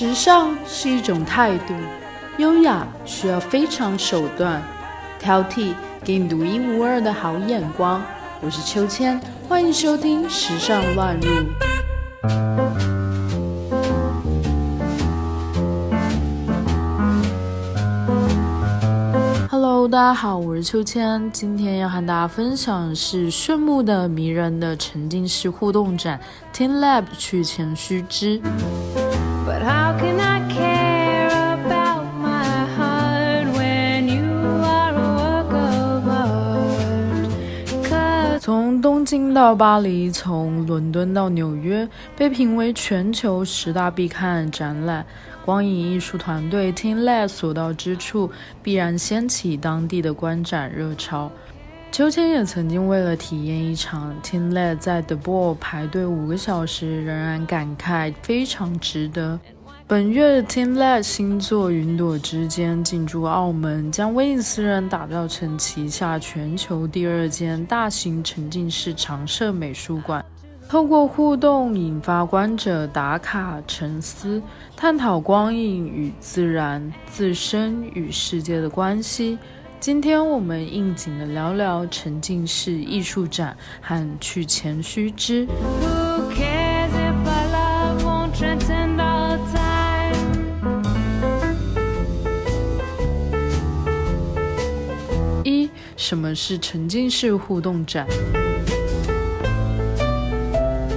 时尚是一种态度，优雅需要非常手段，挑剔给你独一无二的好眼光。我是秋千，欢迎收听《时尚乱入》。Hello，大家好，我是秋千，今天要和大家分享的是炫目的、迷人的沉浸式互动展 Tin Lab 去前须知。京到巴黎，从伦敦到纽约，被评为全球十大必看展览。光影艺术团队 Tin Lab 所到之处，必然掀起当地的观展热潮。秋千也曾经为了体验一场 Tin Lab 在 The Ball 排队五个小时，仍然感慨非常值得。本月 Tin Lab 星座《云朵之间》进驻澳门，将威尼斯人打造成旗下全球第二间大型沉浸式常设美术馆。透过互动引发观者打卡沉思，探讨光影与自然、自身与世界的关系。今天我们应景的聊聊沉浸式艺术展和去前须知。什么是沉浸式互动展？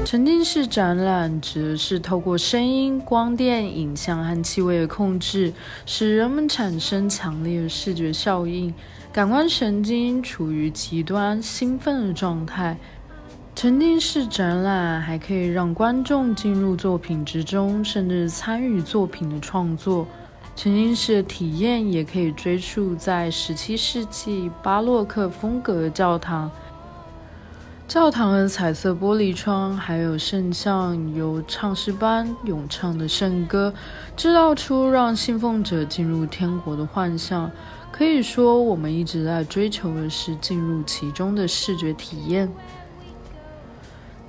沉浸式展览指的是透过声音、光电、影像和气味的控制，使人们产生强烈的视觉效应，感官神经处于极端兴奋的状态。沉浸式展览还可以让观众进入作品之中，甚至参与作品的创作。沉浸式体验也可以追溯在17世纪巴洛克风格教堂。教堂的彩色玻璃窗，还有圣像由唱诗班咏唱的圣歌，制造出让信奉者进入天国的幻象。可以说，我们一直在追求的是进入其中的视觉体验。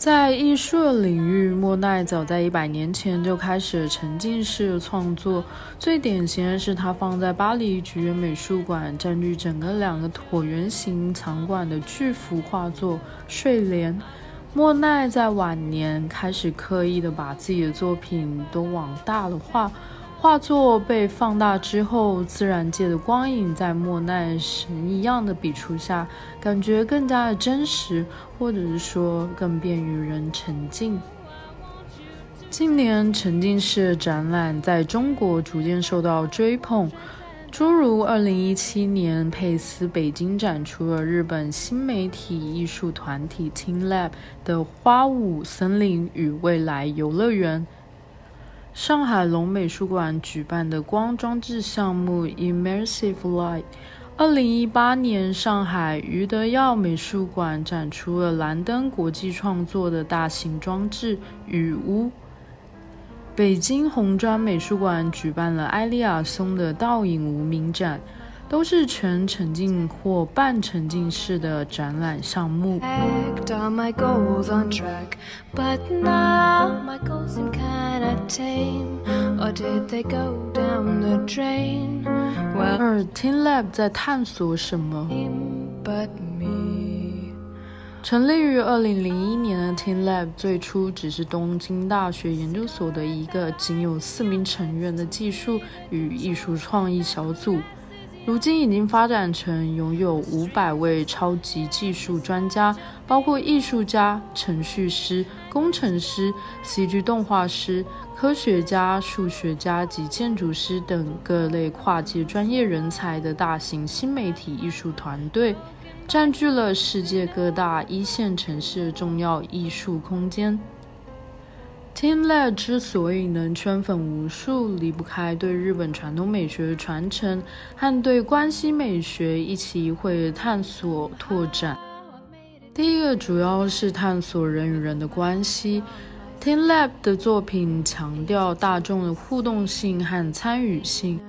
在艺术领域，莫奈早在一百年前就开始沉浸式创作。最典型的是他放在巴黎橘园美术馆，占据整个两个椭圆形场馆的巨幅画作《睡莲》。莫奈在晚年开始刻意的把自己的作品都往大了画。画作被放大之后，自然界的光影在莫奈神一样的笔触下，感觉更加的真实，或者是说更便于人沉浸。近年沉浸式展览在中国逐渐受到追捧，诸如2017年佩斯北京展出了日本新媒体艺术团体 Tin Lab 的《花舞森林与未来游乐园》。上海龙美术馆举办的光装置项目 Immersive Light，二零一八年上海余德耀美术馆展出了蓝灯国际创作的大型装置雨屋。北京红砖美术馆举办了埃利亚松的倒影无名展。都是全沉浸或半沉浸式的展览项目。而 Tin Lab 在探索什么？成立于二零零一年的 Tin Lab 最初只是东京大学研究所的一个仅有四名成员的技术与艺术创意小组。如今已经发展成拥有五百位超级技术专家，包括艺术家、程序师、工程师、戏剧动画师、科学家、数学家及建筑师等各类跨界专业人才的大型新媒体艺术团队，占据了世界各大一线城市的重要艺术空间。Tin Lab 之所以能圈粉无数，离不开对日本传统美学的传承和对关系美学一起一会的探索拓展。第一个主要是探索人与人的关系。Tin Lab 的作品强调大众的互动性和参与性。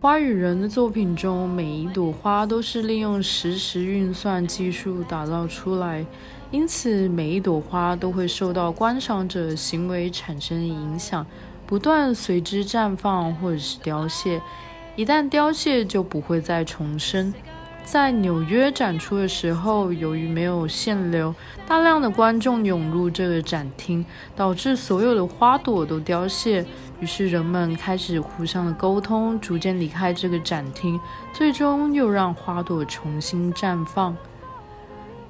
花与人的作品中，每一朵花都是利用实时运算技术打造出来。因此，每一朵花都会受到观赏者行为产生的影响，不不断随之绽放或者是凋谢，一旦凋谢就不会再重生。在纽约展出的时候，由于没有限流，大量的观众涌入这个展厅，导致所有的花朵都凋谢。于是人们开始互相的沟通，逐渐离开这个展厅，最终又让花朵重新绽放。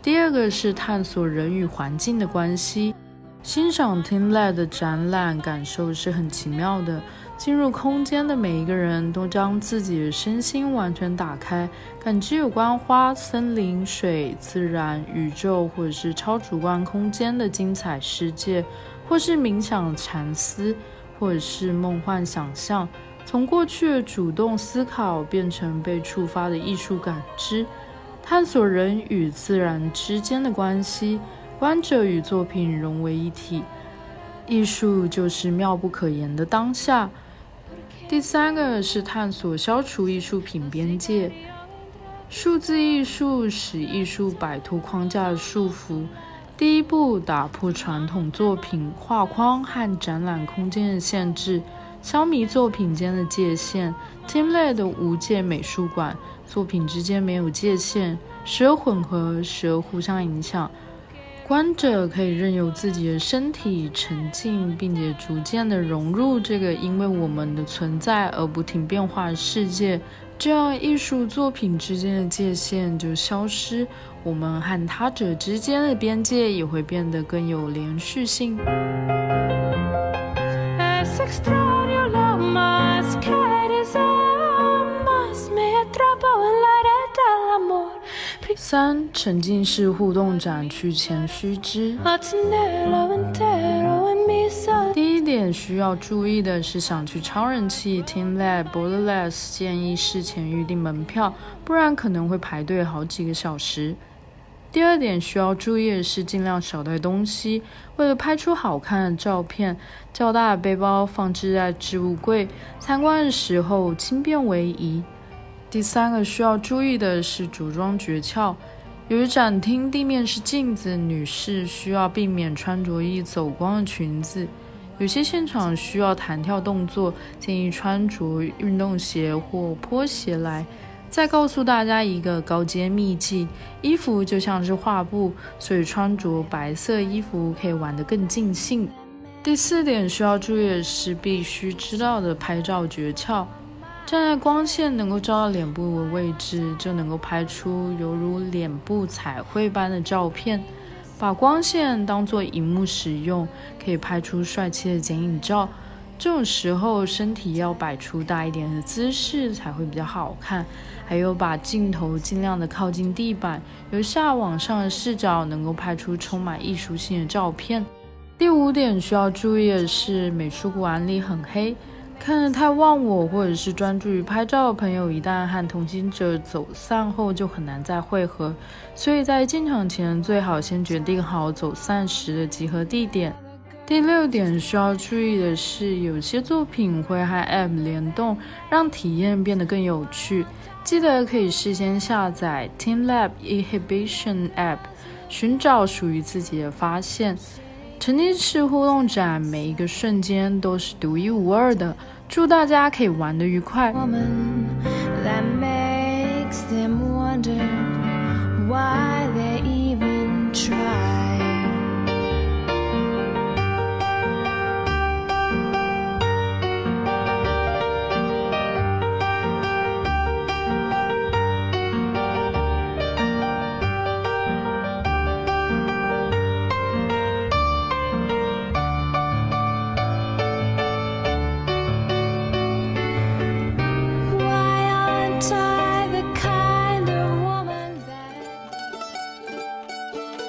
第二个是探索人与环境的关系。欣赏 Team Lab 的展览感受是很奇妙的。进入空间的每一个人都将自己的身心完全打开，感知有关花、森林、水、自然、宇宙，或者是超主观空间的精彩世界，或是冥想、禅思，或者是梦幻想象。从过去的主动思考变成被触发的艺术感知，探索人与自然之间的关系。观者与作品融为一体，艺术就是妙不可言的当下。第三个是探索消除艺术品边界，数字艺术使艺术摆脱框架的束缚。第一步，打破传统作品画框和展览空间的限制，消弭作品间的界限。Team Lab 的无界美术馆，作品之间没有界限，时而混合，时而互相影响。观者可以任由自己的身体沉浸，并且逐渐地融入这个因为我们的存在而不停变化的世界，这样艺术作品之间的界限就消失，我们和他者之间的边界也会变得更有连续性。三沉浸式互动展去前须知。第一点需要注意的是，想去超人气 Team Lab Borderless，建议事前预订门票，不然可能会排队好几个小时。第二点需要注意的是，尽量少带东西，为了拍出好看的照片，较大的背包放置在置物柜，参观的时候轻便为宜。第三个需要注意的是着装诀窍。由于展厅地面是镜子，女士需要避免穿着易走光的裙子。有些现场需要弹跳动作，建议穿着运动鞋或拖鞋来。再告诉大家一个高阶秘技：衣服就像是画布，所以穿着白色衣服可以玩得更尽兴。第四点需要注意的是必须知道的拍照诀窍。站在光线能够照到脸部的位置，就能够拍出犹如脸部彩绘般的照片。把光线当作荧幕使用，可以拍出帅气的剪影照。这种时候，身体要摆出大一点的姿势才会比较好看。还有，把镜头尽量的靠近地板，由下往上的视角，能够拍出充满艺术性的照片。第五点需要注意的是，美术馆里很黑。看得太忘我，或者是专注于拍照的朋友，一旦和同行者走散后，就很难再会合。所以在进场前，最好先决定好走散时的集合地点。第六点需要注意的是，有些作品会和 App 联动，让体验变得更有趣。记得可以事先下载 Team Lab Inhibition App，寻找属于自己的发现。沉浸式互动展，每一个瞬间都是独一无二的。祝大家可以玩的愉快。